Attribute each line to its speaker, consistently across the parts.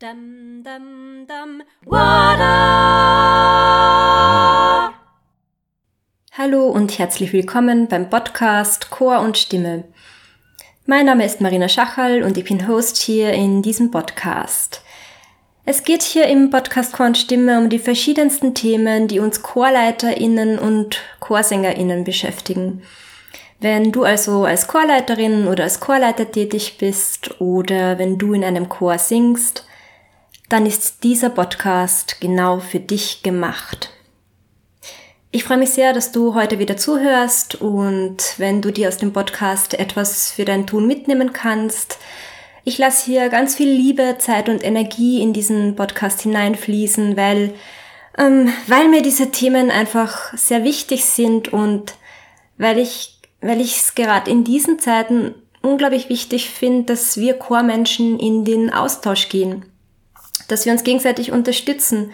Speaker 1: Dum, dum, dum, Wada! Hallo und herzlich willkommen beim Podcast Chor und Stimme. Mein Name ist Marina Schachal und ich bin Host hier in diesem Podcast. Es geht hier im Podcast Chor und Stimme um die verschiedensten Themen, die uns ChorleiterInnen und ChorsängerInnen beschäftigen. Wenn du also als Chorleiterin oder als Chorleiter tätig bist oder wenn du in einem Chor singst, dann ist dieser Podcast genau für dich gemacht. Ich freue mich sehr, dass du heute wieder zuhörst und wenn du dir aus dem Podcast etwas für dein Tun mitnehmen kannst. Ich lasse hier ganz viel Liebe, Zeit und Energie in diesen Podcast hineinfließen, weil, ähm, weil mir diese Themen einfach sehr wichtig sind und weil ich, weil ich es gerade in diesen Zeiten unglaublich wichtig finde, dass wir Chormenschen in den Austausch gehen dass wir uns gegenseitig unterstützen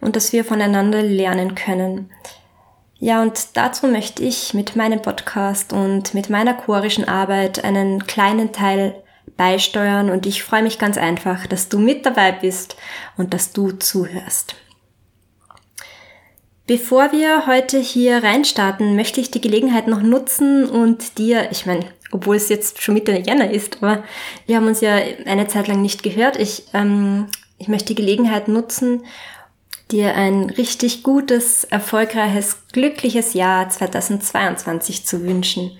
Speaker 1: und dass wir voneinander lernen können. Ja, und dazu möchte ich mit meinem Podcast und mit meiner chorischen Arbeit einen kleinen Teil beisteuern und ich freue mich ganz einfach, dass du mit dabei bist und dass du zuhörst. Bevor wir heute hier reinstarten, möchte ich die Gelegenheit noch nutzen und dir, ich meine, obwohl es jetzt schon Mitte Jänner ist, aber wir haben uns ja eine Zeit lang nicht gehört. Ich ähm, ich möchte die Gelegenheit nutzen, dir ein richtig gutes, erfolgreiches, glückliches Jahr 2022 zu wünschen.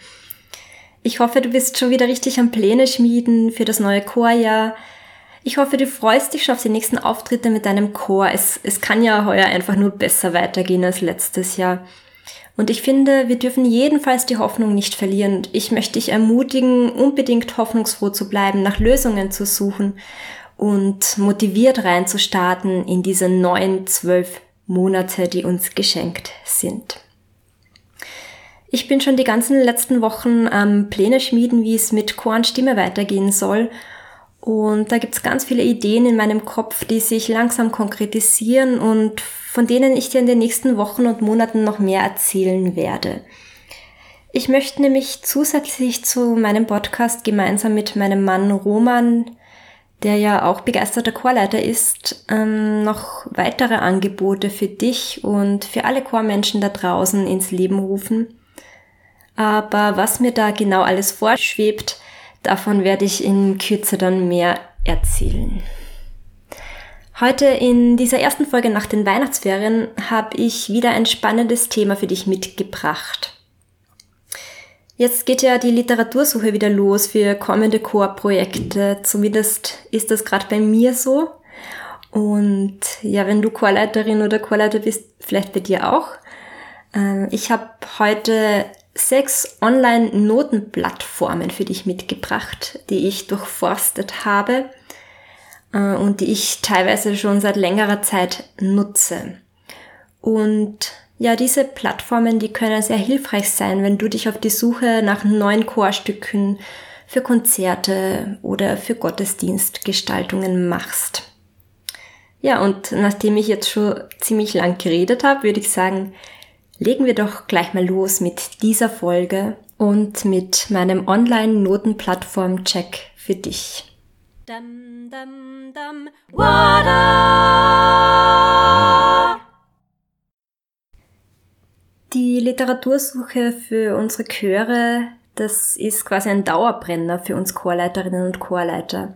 Speaker 1: Ich hoffe, du bist schon wieder richtig am Pläne schmieden für das neue Chorjahr. Ich hoffe, du freust dich schon auf die nächsten Auftritte mit deinem Chor. Es, es kann ja heuer einfach nur besser weitergehen als letztes Jahr. Und ich finde, wir dürfen jedenfalls die Hoffnung nicht verlieren. Ich möchte dich ermutigen, unbedingt hoffnungsfroh zu bleiben, nach Lösungen zu suchen und motiviert reinzustarten in diese neuen zwölf Monate, die uns geschenkt sind. Ich bin schon die ganzen letzten Wochen am Pläne schmieden, wie es mit Chor und Stimme weitergehen soll. Und da gibt's ganz viele Ideen in meinem Kopf, die sich langsam konkretisieren und von denen ich dir in den nächsten Wochen und Monaten noch mehr erzählen werde. Ich möchte nämlich zusätzlich zu meinem Podcast gemeinsam mit meinem Mann Roman der ja auch begeisterter Chorleiter ist, ähm, noch weitere Angebote für dich und für alle Chormenschen da draußen ins Leben rufen. Aber was mir da genau alles vorschwebt, davon werde ich in Kürze dann mehr erzählen. Heute in dieser ersten Folge nach den Weihnachtsferien habe ich wieder ein spannendes Thema für dich mitgebracht. Jetzt geht ja die Literatursuche wieder los für kommende Chorprojekte. Zumindest ist das gerade bei mir so. Und ja, wenn du Chorleiterin oder Chorleiter bist, vielleicht bei dir auch. Ähm, ich habe heute sechs Online-Notenplattformen für dich mitgebracht, die ich durchforstet habe äh, und die ich teilweise schon seit längerer Zeit nutze. Und ja, diese Plattformen, die können sehr hilfreich sein, wenn du dich auf die Suche nach neuen Chorstücken für Konzerte oder für Gottesdienstgestaltungen machst. Ja, und nachdem ich jetzt schon ziemlich lang geredet habe, würde ich sagen, legen wir doch gleich mal los mit dieser Folge und mit meinem Online-Notenplattform-Check für dich. Dum, dum, dum, Die Literatursuche für unsere Chöre, das ist quasi ein Dauerbrenner für uns Chorleiterinnen und Chorleiter.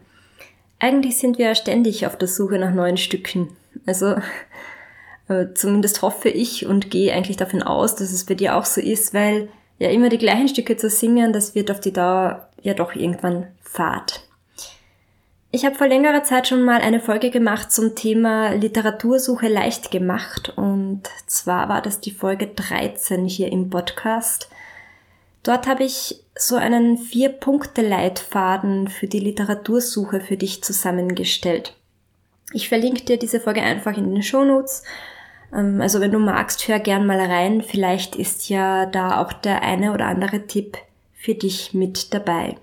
Speaker 1: Eigentlich sind wir ja ständig auf der Suche nach neuen Stücken. Also äh, zumindest hoffe ich und gehe eigentlich davon aus, dass es bei dir auch so ist, weil ja immer die gleichen Stücke zu singen, das wird auf die Dauer ja doch irgendwann fad. Ich habe vor längerer Zeit schon mal eine Folge gemacht zum Thema Literatursuche leicht gemacht und zwar war das die Folge 13 hier im Podcast. Dort habe ich so einen Vier-Punkte-Leitfaden für die Literatursuche für dich zusammengestellt. Ich verlinke dir diese Folge einfach in den Shownotes. Ähm, also wenn du magst, hör gern mal rein. Vielleicht ist ja da auch der eine oder andere Tipp für dich mit dabei.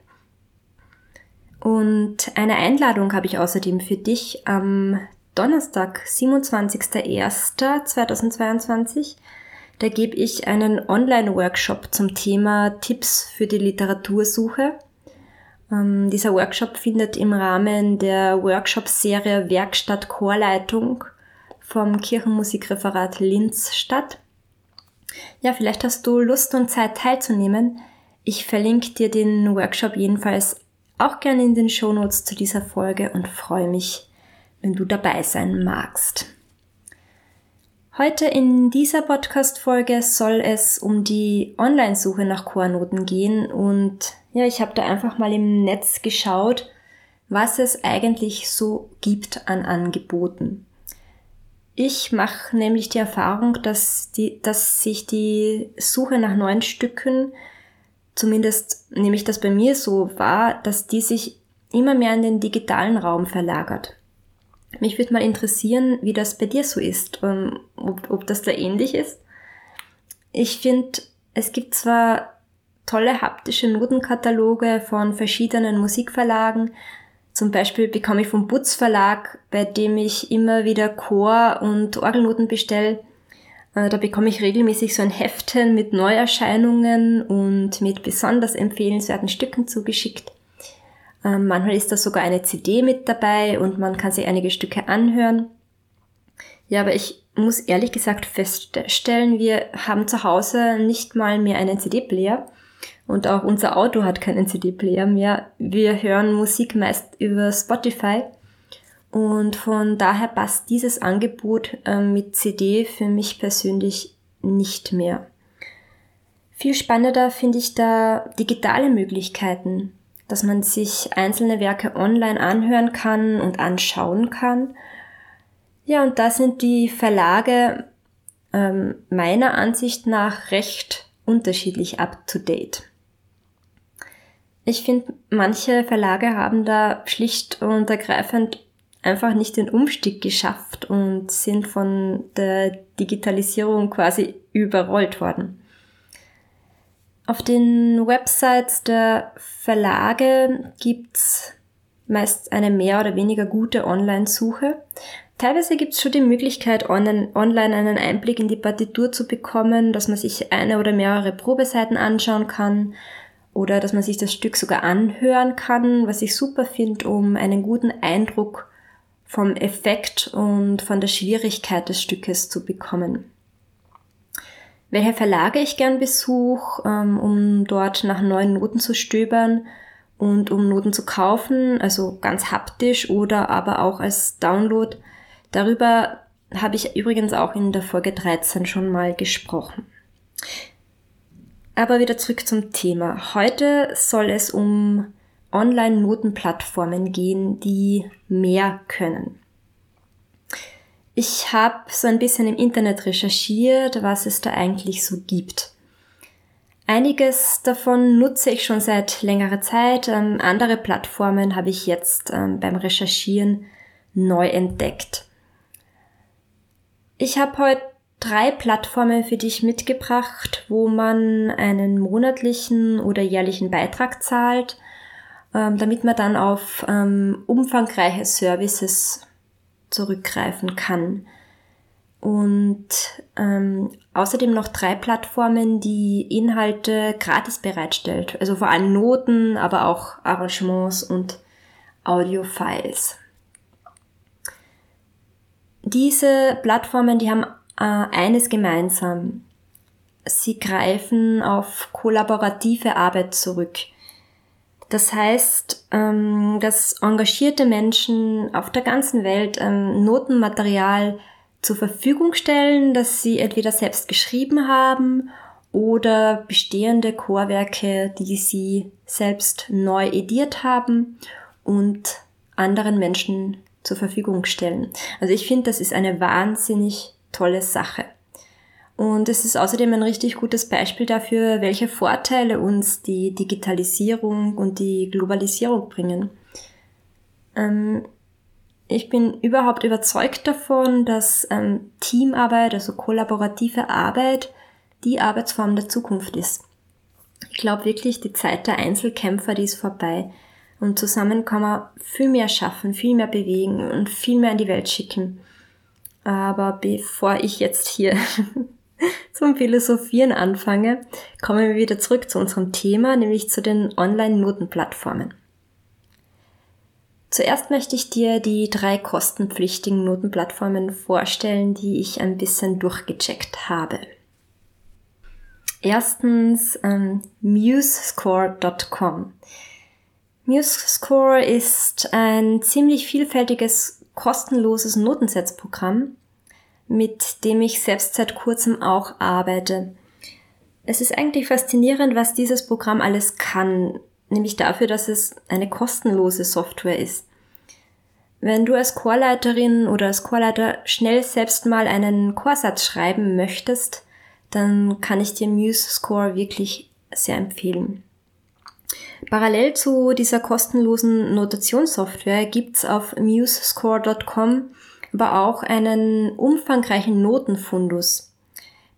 Speaker 1: Und eine Einladung habe ich außerdem für dich am Donnerstag, 27.01.2022. Da gebe ich einen Online-Workshop zum Thema Tipps für die Literatursuche. Ähm, dieser Workshop findet im Rahmen der Workshop-Serie Werkstatt Chorleitung vom Kirchenmusikreferat Linz statt. Ja, vielleicht hast du Lust und Zeit teilzunehmen. Ich verlinke dir den Workshop jedenfalls auch gerne in den Shownotes zu dieser Folge und freue mich, wenn du dabei sein magst. Heute in dieser Podcast-Folge soll es um die Online-Suche nach Chornoten gehen und ja, ich habe da einfach mal im Netz geschaut, was es eigentlich so gibt an Angeboten. Ich mache nämlich die Erfahrung, dass, die, dass sich die Suche nach neuen Stücken, zumindest nehme ich das bei mir so wahr, dass die sich immer mehr in den digitalen Raum verlagert. Mich würde mal interessieren, wie das bei dir so ist, ähm, ob, ob das da ähnlich ist. Ich finde, es gibt zwar tolle haptische Notenkataloge von verschiedenen Musikverlagen, zum Beispiel bekomme ich vom Butz Verlag, bei dem ich immer wieder Chor- und Orgelnoten bestelle. Äh, da bekomme ich regelmäßig so ein Heftchen mit Neuerscheinungen und mit besonders empfehlenswerten Stücken zugeschickt. Ähm, manchmal ist da sogar eine CD mit dabei und man kann sich einige Stücke anhören. Ja, aber ich muss ehrlich gesagt feststellen, wir haben zu Hause nicht mal mehr einen CD-Player und auch unser Auto hat keinen CD-Player mehr. Wir hören Musik meist über Spotify. Und von daher passt dieses Angebot äh, mit CD für mich persönlich nicht mehr. Viel spannender finde ich da digitale Möglichkeiten, dass man sich einzelne Werke online anhören kann und anschauen kann. Ja, und da sind die Verlage ähm, meiner Ansicht nach recht unterschiedlich up to date. Ich finde, manche Verlage haben da schlicht und ergreifend einfach nicht den Umstieg geschafft und sind von der Digitalisierung quasi überrollt worden. Auf den Websites der Verlage gibt's meist eine mehr oder weniger gute Online-Suche. Teilweise gibt's schon die Möglichkeit, online, online einen Einblick in die Partitur zu bekommen, dass man sich eine oder mehrere Probeseiten anschauen kann oder dass man sich das Stück sogar anhören kann, was ich super finde, um einen guten Eindruck vom Effekt und von der Schwierigkeit des Stückes zu bekommen. Welche Verlage ich gern besuche, ähm, um dort nach neuen Noten zu stöbern und um Noten zu kaufen, also ganz haptisch oder aber auch als Download. Darüber habe ich übrigens auch in der Folge 13 schon mal gesprochen. Aber wieder zurück zum Thema. Heute soll es um Online-Notenplattformen gehen, die mehr können. Ich habe so ein bisschen im Internet recherchiert, was es da eigentlich so gibt. Einiges davon nutze ich schon seit längerer Zeit. Ähm, andere Plattformen habe ich jetzt ähm, beim Recherchieren neu entdeckt. Ich habe heute drei Plattformen für dich mitgebracht, wo man einen monatlichen oder jährlichen Beitrag zahlt, damit man dann auf ähm, umfangreiche Services zurückgreifen kann. Und ähm, außerdem noch drei Plattformen, die Inhalte gratis bereitstellt. Also vor allem Noten, aber auch Arrangements und Audiofiles. Diese Plattformen, die haben äh, eines gemeinsam. Sie greifen auf kollaborative Arbeit zurück. Das heißt, ähm, dass engagierte Menschen auf der ganzen Welt ähm, Notenmaterial zur Verfügung stellen, das sie entweder selbst geschrieben haben oder bestehende Chorwerke, die sie selbst neu ediert haben und anderen Menschen zur Verfügung stellen. Also ich finde, das ist eine wahnsinnig tolle Sache. Und es ist außerdem ein richtig gutes Beispiel dafür, welche Vorteile uns die Digitalisierung und die Globalisierung bringen. Ähm, ich bin überhaupt überzeugt davon, dass ähm, Teamarbeit, also kollaborative Arbeit, die Arbeitsform der Zukunft ist. Ich glaube wirklich, die Zeit der Einzelkämpfer, die ist vorbei. Und zusammen kann man viel mehr schaffen, viel mehr bewegen und viel mehr in die Welt schicken. Aber bevor ich jetzt hier zum Philosophieren anfange, kommen wir wieder zurück zu unserem Thema, nämlich zu den Online-Notenplattformen. Zuerst möchte ich dir die drei kostenpflichtigen Notenplattformen vorstellen, die ich ein bisschen durchgecheckt habe. Erstens ähm, musescore.com. MuseScore ist ein ziemlich vielfältiges, kostenloses Notensetzprogramm, mit dem ich selbst seit kurzem auch arbeite. Es ist eigentlich faszinierend, was dieses Programm alles kann, nämlich dafür, dass es eine kostenlose Software ist. Wenn du als Chorleiterin oder als Chorleiter schnell selbst mal einen Chorsatz schreiben möchtest, dann kann ich dir MuseScore wirklich sehr empfehlen. Parallel zu dieser kostenlosen Notationssoftware gibt's auf musescore.com aber auch einen umfangreichen Notenfundus,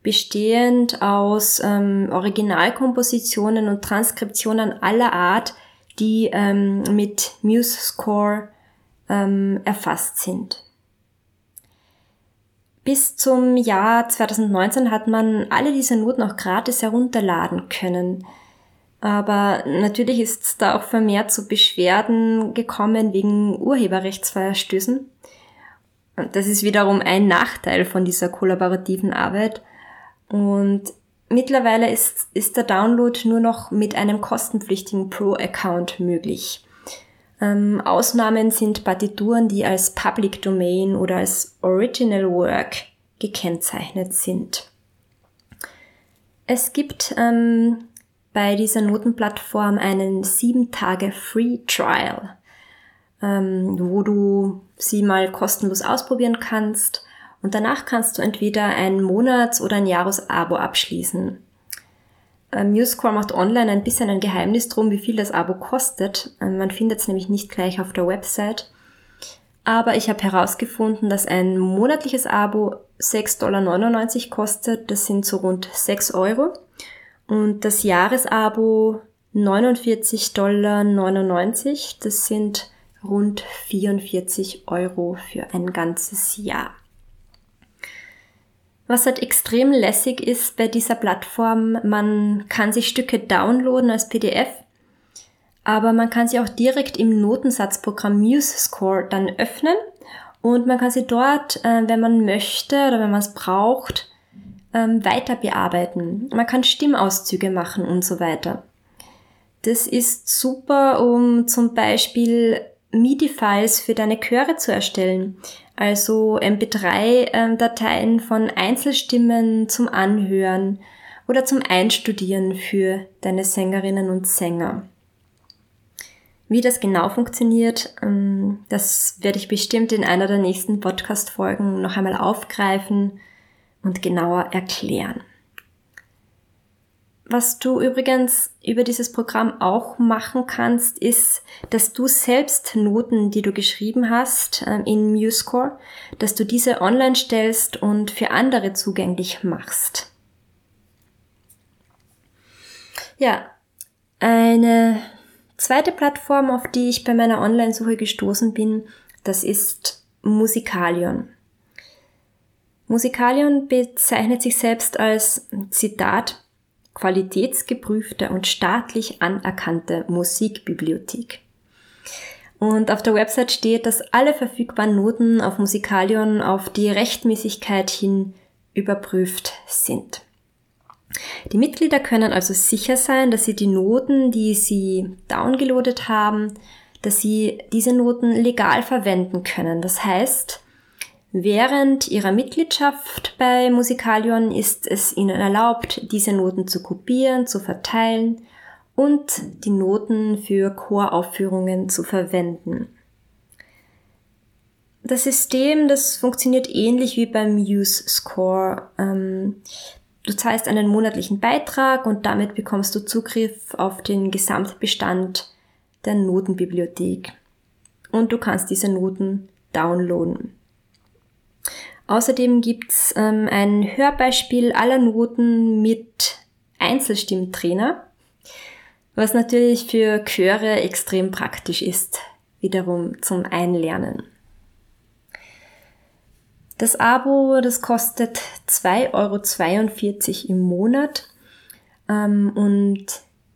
Speaker 1: bestehend aus ähm, Originalkompositionen und Transkriptionen aller Art, die ähm, mit MuseScore ähm, erfasst sind. Bis zum Jahr 2019 hat man alle diese Noten auch gratis herunterladen können. Aber natürlich ist es da auch vermehrt zu Beschwerden gekommen wegen Urheberrechtsverstößen. Das ist wiederum ein Nachteil von dieser kollaborativen Arbeit. Und mittlerweile ist, ist der Download nur noch mit einem kostenpflichtigen Pro-Account möglich. Ähm, Ausnahmen sind Partituren, die als Public Domain oder als Original Work gekennzeichnet sind. Es gibt ähm, bei dieser Notenplattform einen 7 Tage Free Trial, ähm, wo du sie mal kostenlos ausprobieren kannst und danach kannst du entweder ein Monats- oder ein Jahresabo abschließen. Ähm, MuseScore macht online ein bisschen ein Geheimnis drum, wie viel das Abo kostet. Ähm, man findet es nämlich nicht gleich auf der Website. Aber ich habe herausgefunden, dass ein monatliches Abo 6,99 Dollar kostet. Das sind so rund 6 Euro. Und das Jahresabo 49,99 Dollar. Das sind rund 44 Euro für ein ganzes Jahr. Was halt extrem lässig ist bei dieser Plattform, man kann sich Stücke downloaden als PDF, aber man kann sie auch direkt im Notensatzprogramm MuseScore dann öffnen und man kann sie dort, äh, wenn man möchte oder wenn man es braucht, ähm, weiter bearbeiten. Man kann Stimmauszüge machen und so weiter. Das ist super, um zum Beispiel MIDI-Files für deine Chöre zu erstellen. Also MP3-Dateien ähm, von Einzelstimmen zum Anhören oder zum Einstudieren für deine Sängerinnen und Sänger. Wie das genau funktioniert, ähm, das werde ich bestimmt in einer der nächsten Podcast-Folgen noch einmal aufgreifen und genauer erklären. Was du übrigens über dieses Programm auch machen kannst, ist, dass du selbst Noten, die du geschrieben hast ähm, in MuseScore, dass du diese online stellst und für andere zugänglich machst. Ja, eine zweite Plattform, auf die ich bei meiner Online-Suche gestoßen bin, das ist Musikalion. Musikalion bezeichnet sich selbst als Zitat qualitätsgeprüfte und staatlich anerkannte Musikbibliothek. Und auf der Website steht, dass alle verfügbaren Noten auf Musikalion auf die Rechtmäßigkeit hin überprüft sind. Die Mitglieder können also sicher sein, dass sie die Noten, die sie downgeloadet haben, dass sie diese Noten legal verwenden können. Das heißt, Während ihrer Mitgliedschaft bei Musikalion ist es ihnen erlaubt, diese Noten zu kopieren, zu verteilen und die Noten für Choraufführungen zu verwenden. Das System, das funktioniert ähnlich wie beim Use Score. Ähm, du zahlst einen monatlichen Beitrag und damit bekommst du Zugriff auf den Gesamtbestand der Notenbibliothek. Und du kannst diese Noten downloaden. Außerdem gibt's ähm, ein Hörbeispiel aller Noten mit Einzelstimmtrainer, was natürlich für Chöre extrem praktisch ist, wiederum zum Einlernen. Das Abo, das kostet 2,42 Euro im Monat. Ähm, und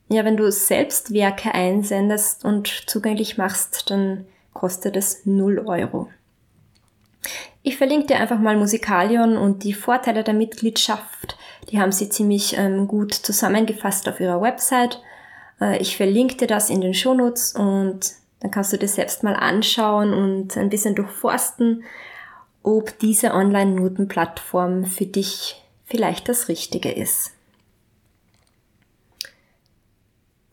Speaker 1: ja, wenn du selbst Werke einsendest und zugänglich machst, dann kostet es 0 Euro. Ich verlinke dir einfach mal Musikalion und die Vorteile der Mitgliedschaft. Die haben sie ziemlich ähm, gut zusammengefasst auf ihrer Website. Äh, ich verlinke dir das in den Shownotes und dann kannst du dir selbst mal anschauen und ein bisschen durchforsten, ob diese Online-Notenplattform für dich vielleicht das Richtige ist.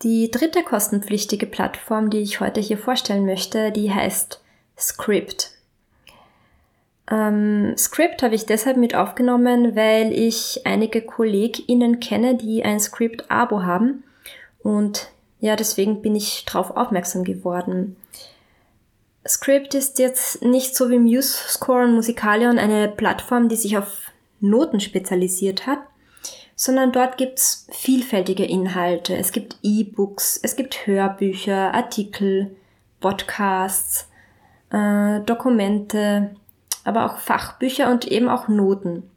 Speaker 1: Die dritte kostenpflichtige Plattform, die ich heute hier vorstellen möchte, die heißt Script. Ähm, Script habe ich deshalb mit aufgenommen, weil ich einige KollegInnen kenne, die ein Script-Abo haben. Und ja, deswegen bin ich darauf aufmerksam geworden. Script ist jetzt nicht so wie MuseScore und Musicalion eine Plattform, die sich auf Noten spezialisiert hat, sondern dort gibt's vielfältige Inhalte. Es gibt E-Books, es gibt Hörbücher, Artikel, Podcasts, äh, Dokumente, aber auch Fachbücher und eben auch Noten.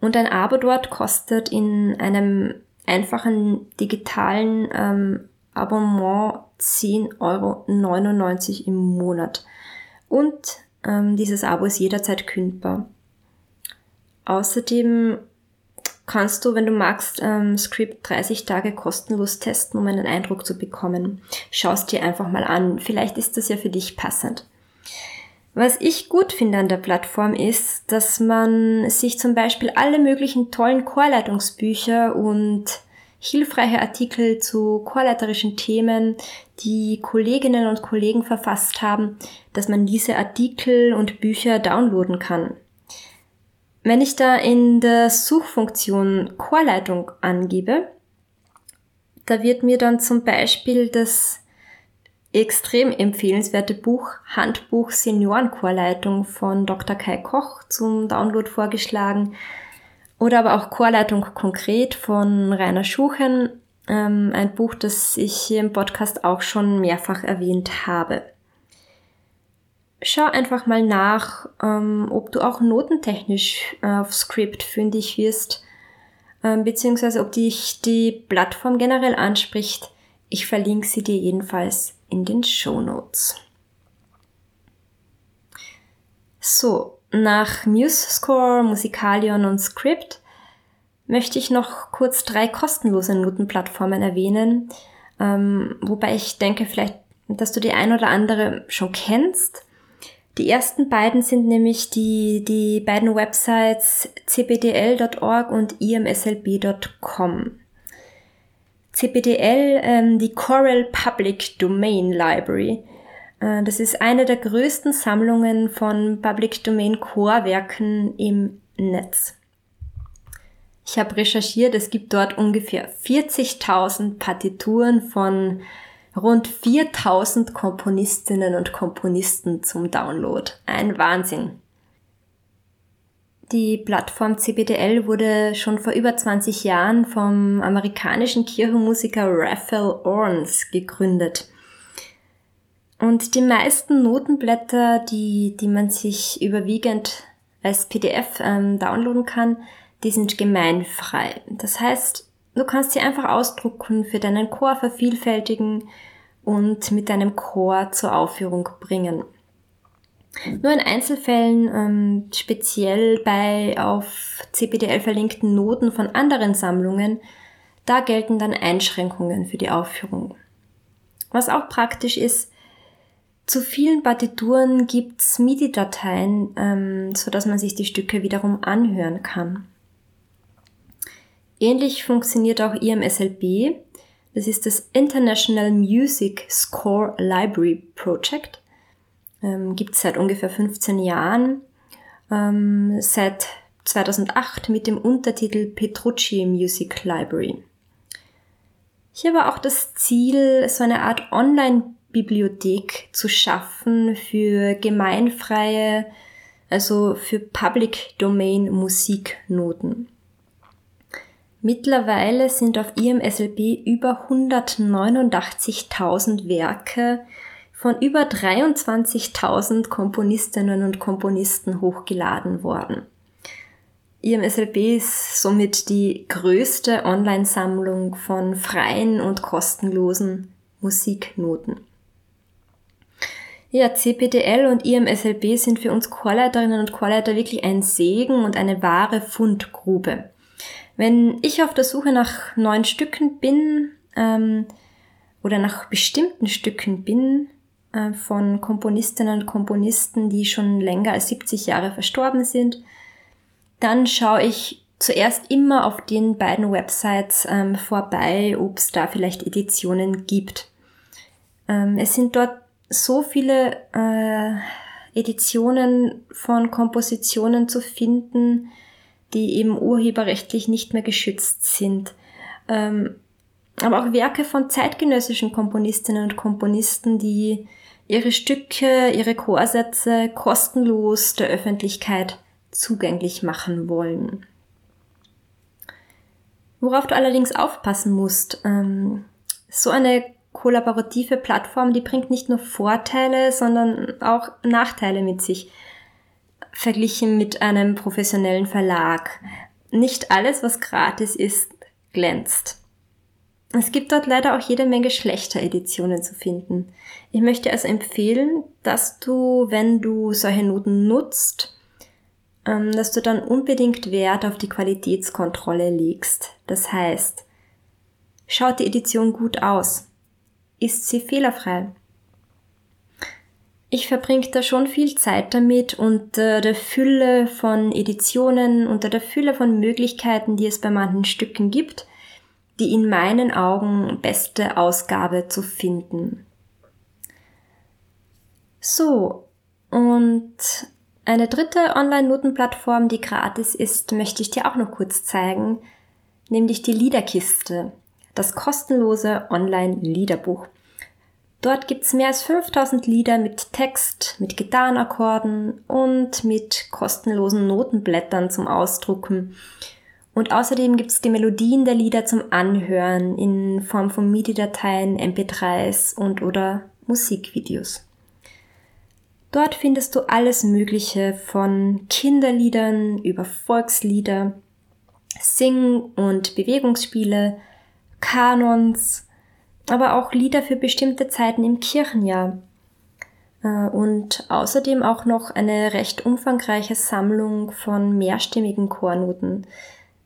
Speaker 1: Und ein Abo dort kostet in einem einfachen digitalen ähm, Abonnement 10,99 Euro im Monat. Und ähm, dieses Abo ist jederzeit kündbar. Außerdem kannst du, wenn du magst, ähm, Script 30 Tage kostenlos testen, um einen Eindruck zu bekommen. Schau es dir einfach mal an. Vielleicht ist das ja für dich passend. Was ich gut finde an der Plattform ist, dass man sich zum Beispiel alle möglichen tollen Chorleitungsbücher und hilfreiche Artikel zu chorleiterischen Themen, die Kolleginnen und Kollegen verfasst haben, dass man diese Artikel und Bücher downloaden kann. Wenn ich da in der Suchfunktion Chorleitung angebe, da wird mir dann zum Beispiel das extrem empfehlenswerte Buch Handbuch Seniorenchorleitung von Dr. Kai Koch zum Download vorgeschlagen. Oder aber auch Chorleitung konkret von Rainer Schuchen, ähm, ein Buch, das ich hier im Podcast auch schon mehrfach erwähnt habe schau einfach mal nach, ähm, ob du auch notentechnisch äh, auf Script fündig wirst, ähm, beziehungsweise ob dich die Plattform generell anspricht. Ich verlinke sie dir jedenfalls in den Show Notes. So, nach MuseScore, Musicalion und Script möchte ich noch kurz drei kostenlose Notenplattformen erwähnen, ähm, wobei ich denke vielleicht, dass du die ein oder andere schon kennst. Die ersten beiden sind nämlich die, die beiden Websites cpdl.org und imslb.com. CPDL, ähm, die Coral Public Domain Library. Äh, das ist eine der größten Sammlungen von Public Domain Core-Werken im Netz. Ich habe recherchiert, es gibt dort ungefähr 40.000 Partituren von rund 4000 Komponistinnen und Komponisten zum Download. Ein Wahnsinn. Die Plattform CBDL wurde schon vor über 20 Jahren vom amerikanischen Kirchenmusiker Raphael Orns gegründet. Und die meisten Notenblätter, die, die man sich überwiegend als PDF ähm, downloaden kann, die sind gemeinfrei. Das heißt, Du kannst sie einfach ausdrucken, für deinen Chor vervielfältigen und mit deinem Chor zur Aufführung bringen. Nur in Einzelfällen, ähm, speziell bei auf CPDL verlinkten Noten von anderen Sammlungen, da gelten dann Einschränkungen für die Aufführung. Was auch praktisch ist, zu vielen Partituren gibt's MIDI-Dateien, ähm, so dass man sich die Stücke wiederum anhören kann. Ähnlich funktioniert auch IMSLB. Das ist das International Music Score Library Project. Ähm, Gibt es seit ungefähr 15 Jahren. Ähm, seit 2008 mit dem Untertitel Petrucci Music Library. Hier war auch das Ziel, so eine Art Online-Bibliothek zu schaffen für gemeinfreie, also für Public Domain Musiknoten. Mittlerweile sind auf IMSLB über 189.000 Werke von über 23.000 Komponistinnen und Komponisten hochgeladen worden. IMSLB ist somit die größte Online-Sammlung von freien und kostenlosen Musiknoten. Ja, CPDL und IMSLB sind für uns Chorleiterinnen und Chorleiter wirklich ein Segen und eine wahre Fundgrube. Wenn ich auf der Suche nach neuen Stücken bin ähm, oder nach bestimmten Stücken bin von Komponistinnen und Komponisten, die schon länger als 70 Jahre verstorben sind, dann schaue ich zuerst immer auf den beiden Websites ähm, vorbei, ob es da vielleicht Editionen gibt. Ähm, es sind dort so viele äh, Editionen von Kompositionen zu finden, die eben urheberrechtlich nicht mehr geschützt sind. Ähm, aber auch Werke von zeitgenössischen Komponistinnen und Komponisten, die ihre Stücke, ihre Chorsätze kostenlos der Öffentlichkeit zugänglich machen wollen. Worauf du allerdings aufpassen musst, ähm, so eine kollaborative Plattform, die bringt nicht nur Vorteile, sondern auch Nachteile mit sich, verglichen mit einem professionellen Verlag. Nicht alles, was gratis ist, glänzt. Es gibt dort leider auch jede Menge schlechter Editionen zu finden. Ich möchte also empfehlen, dass du, wenn du solche Noten nutzt, ähm, dass du dann unbedingt Wert auf die Qualitätskontrolle legst. Das heißt, schaut die Edition gut aus? Ist sie fehlerfrei? Ich verbringe da schon viel Zeit damit unter der Fülle von Editionen, unter der Fülle von Möglichkeiten, die es bei manchen Stücken gibt, die in meinen Augen beste Ausgabe zu finden. So, und eine dritte Online-Notenplattform, die gratis ist, möchte ich dir auch noch kurz zeigen, nämlich die Liederkiste, das kostenlose Online-Liederbuch. Dort gibt's mehr als 5000 Lieder mit Text, mit Gitarrenakkorden und mit kostenlosen Notenblättern zum Ausdrucken. Und außerdem gibt's die Melodien der Lieder zum Anhören in Form von MIDI-Dateien, MP3s und oder Musikvideos. Dort findest du alles Mögliche von Kinderliedern über Volkslieder, Sing- und Bewegungsspiele, Kanons, aber auch Lieder für bestimmte Zeiten im Kirchenjahr. Äh, und außerdem auch noch eine recht umfangreiche Sammlung von mehrstimmigen Chornoten,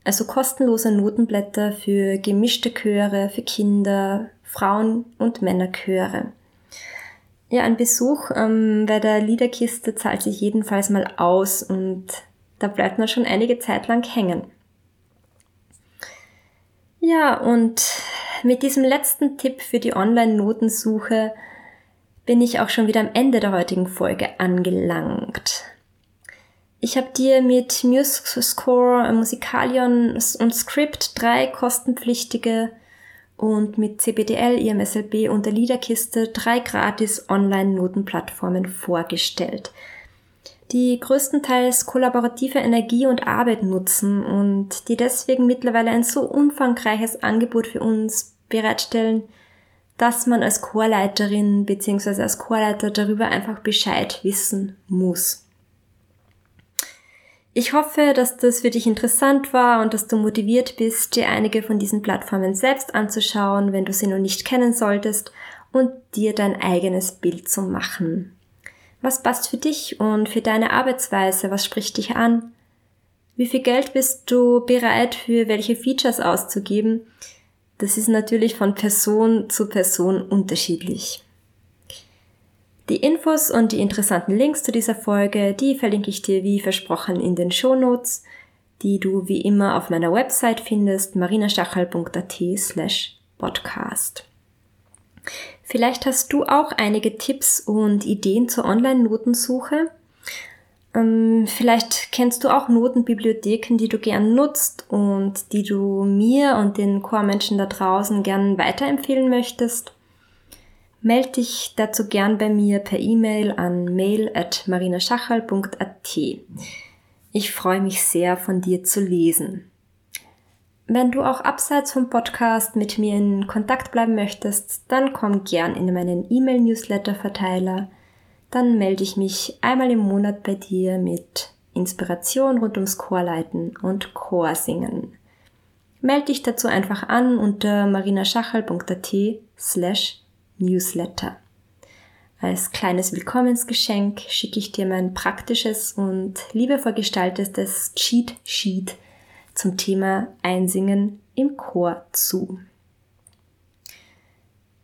Speaker 1: also kostenlose Notenblätter für gemischte Chöre, für Kinder, Frauen- und Männerchöre. Ja, ein Besuch ähm, bei der Liederkiste zahlt sich jedenfalls mal aus und da bleibt man schon einige Zeit lang hängen. Ja, und mit diesem letzten Tipp für die Online-Notensuche bin ich auch schon wieder am Ende der heutigen Folge angelangt. Ich habe dir mit MuseScore, Musikalion und Script drei kostenpflichtige und mit CBDL, IMSLB und der Liederkiste drei gratis Online-Notenplattformen vorgestellt, die größtenteils kollaborative Energie und Arbeit nutzen und die deswegen mittlerweile ein so umfangreiches Angebot für uns bereitstellen, dass man als Chorleiterin bzw. als Chorleiter darüber einfach Bescheid wissen muss. Ich hoffe, dass das für dich interessant war und dass du motiviert bist, dir einige von diesen Plattformen selbst anzuschauen, wenn du sie noch nicht kennen solltest, und dir dein eigenes Bild zu machen. Was passt für dich und für deine Arbeitsweise? Was spricht dich an? Wie viel Geld bist du bereit für welche Features auszugeben? Das ist natürlich von Person zu Person unterschiedlich. Die Infos und die interessanten Links zu dieser Folge, die verlinke ich dir wie versprochen in den Show Notes, die du wie immer auf meiner Website findest, marinastachal.at slash podcast. Vielleicht hast du auch einige Tipps und Ideen zur Online-Notensuche. Ähm, vielleicht kennst du auch Notenbibliotheken, die du gern nutzt und die du mir und den Chormenschen da draußen gern weiterempfehlen möchtest. Meld dich dazu gern bei mir per E-Mail an mail at marinaschachal.at. Ich freue mich sehr, von dir zu lesen. Wenn du auch abseits vom Podcast mit mir in Kontakt bleiben möchtest, dann komm gern in meinen E-Mail-Newsletter-Verteiler. Dann melde ich mich einmal im Monat bei dir mit Inspiration rund ums Chorleiten und Chorsingen. Melde dich dazu einfach an unter marinaschachal.at slash Newsletter. Als kleines Willkommensgeschenk schicke ich dir mein praktisches und liebevoll gestaltetes Cheat Sheet zum Thema Einsingen im Chor zu.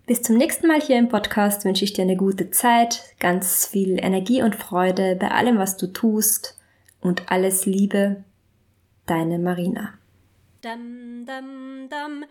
Speaker 1: Bis zum nächsten Mal hier im Podcast wünsche ich dir eine gute Zeit, ganz viel Energie und Freude bei allem, was du tust und alles Liebe, deine Marina. Dum, dum, dum.